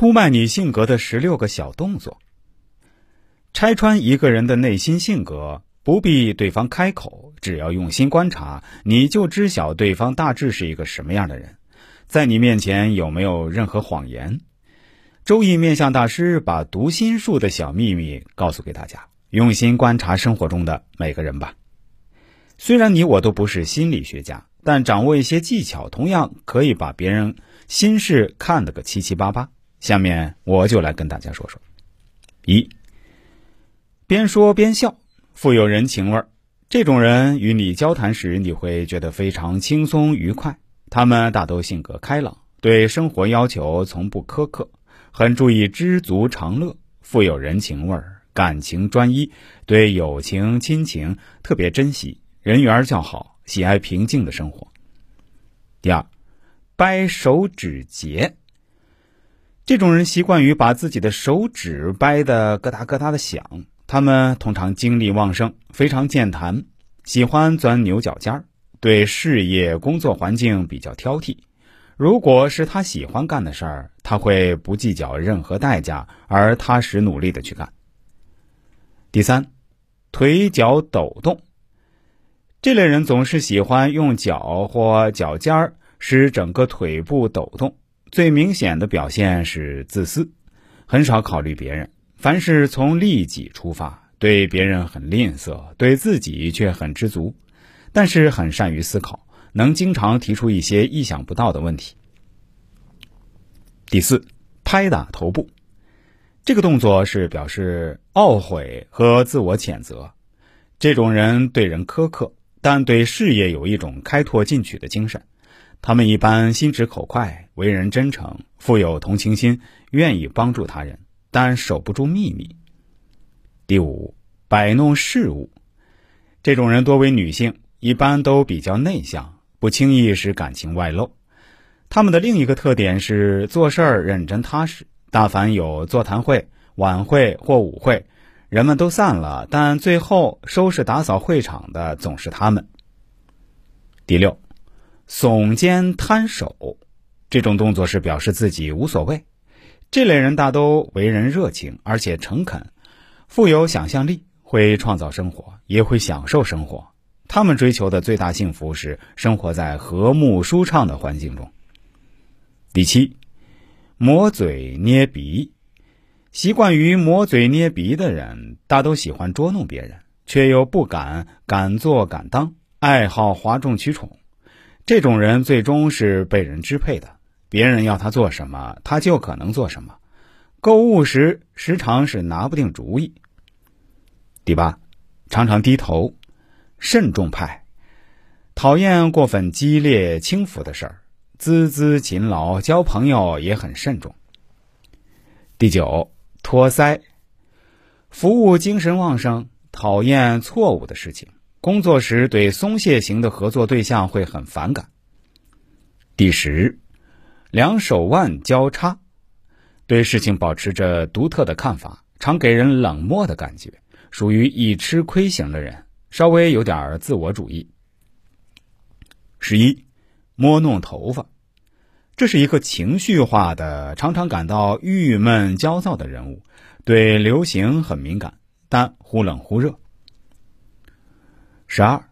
出卖你性格的十六个小动作。拆穿一个人的内心性格，不必对方开口，只要用心观察，你就知晓对方大致是一个什么样的人，在你面前有没有任何谎言。周易面相大师把读心术的小秘密告诉给大家，用心观察生活中的每个人吧。虽然你我都不是心理学家，但掌握一些技巧，同样可以把别人心事看得个七七八八。下面我就来跟大家说说：一，边说边笑，富有人情味儿。这种人与你交谈时，你会觉得非常轻松愉快。他们大都性格开朗，对生活要求从不苛刻，很注意知足常乐，富有人情味儿，感情专一，对友情亲情特别珍惜，人缘较好，喜爱平静的生活。第二，掰手指节。这种人习惯于把自己的手指掰得咯哒咯哒的响。他们通常精力旺盛，非常健谈，喜欢钻牛角尖儿，对事业工作环境比较挑剔。如果是他喜欢干的事儿，他会不计较任何代价而踏实努力的去干。第三，腿脚抖动。这类人总是喜欢用脚或脚尖儿使整个腿部抖动。最明显的表现是自私，很少考虑别人，凡事从利己出发，对别人很吝啬，对自己却很知足，但是很善于思考，能经常提出一些意想不到的问题。第四，拍打头部，这个动作是表示懊悔和自我谴责。这种人对人苛刻，但对事业有一种开拓进取的精神。他们一般心直口快，为人真诚，富有同情心，愿意帮助他人，但守不住秘密。第五，摆弄事物，这种人多为女性，一般都比较内向，不轻易使感情外露。他们的另一个特点是做事儿认真踏实。大凡有座谈会、晚会或舞会，人们都散了，但最后收拾打扫会场的总是他们。第六。耸肩摊手，这种动作是表示自己无所谓。这类人大都为人热情，而且诚恳，富有想象力，会创造生活，也会享受生活。他们追求的最大幸福是生活在和睦舒畅的环境中。第七，磨嘴捏鼻，习惯于磨嘴捏鼻的人，大都喜欢捉弄别人，却又不敢敢做敢当，爱好哗众取宠。这种人最终是被人支配的，别人要他做什么，他就可能做什么。购物时时常是拿不定主意。第八，常常低头，慎重派，讨厌过分激烈轻浮的事儿，孜孜勤劳，交朋友也很慎重。第九，托腮，服务精神旺盛，讨厌错误的事情。工作时对松懈型的合作对象会很反感。第十，两手腕交叉，对事情保持着独特的看法，常给人冷漠的感觉，属于易吃亏型的人，稍微有点自我主义。十一，摸弄头发，这是一个情绪化的、常常感到郁闷焦躁的人物，对流行很敏感，但忽冷忽热。十二，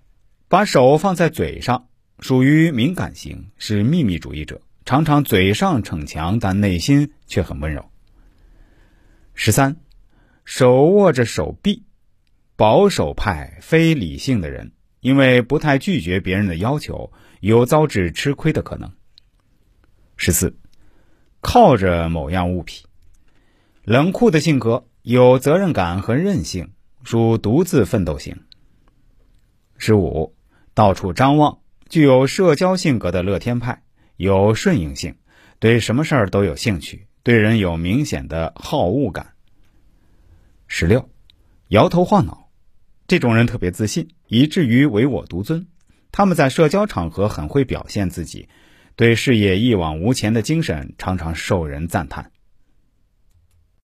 把手放在嘴上，属于敏感型，是秘密主义者，常常嘴上逞强，但内心却很温柔。十三，手握着手臂，保守派、非理性的人，因为不太拒绝别人的要求，有遭致吃亏的可能。十四，靠着某样物品，冷酷的性格，有责任感和韧性，属独自奋斗型。十五，到处张望，具有社交性格的乐天派，有顺应性，对什么事儿都有兴趣，对人有明显的好恶感。十六，摇头晃脑，这种人特别自信，以至于唯我独尊。他们在社交场合很会表现自己，对事业一往无前的精神常常受人赞叹。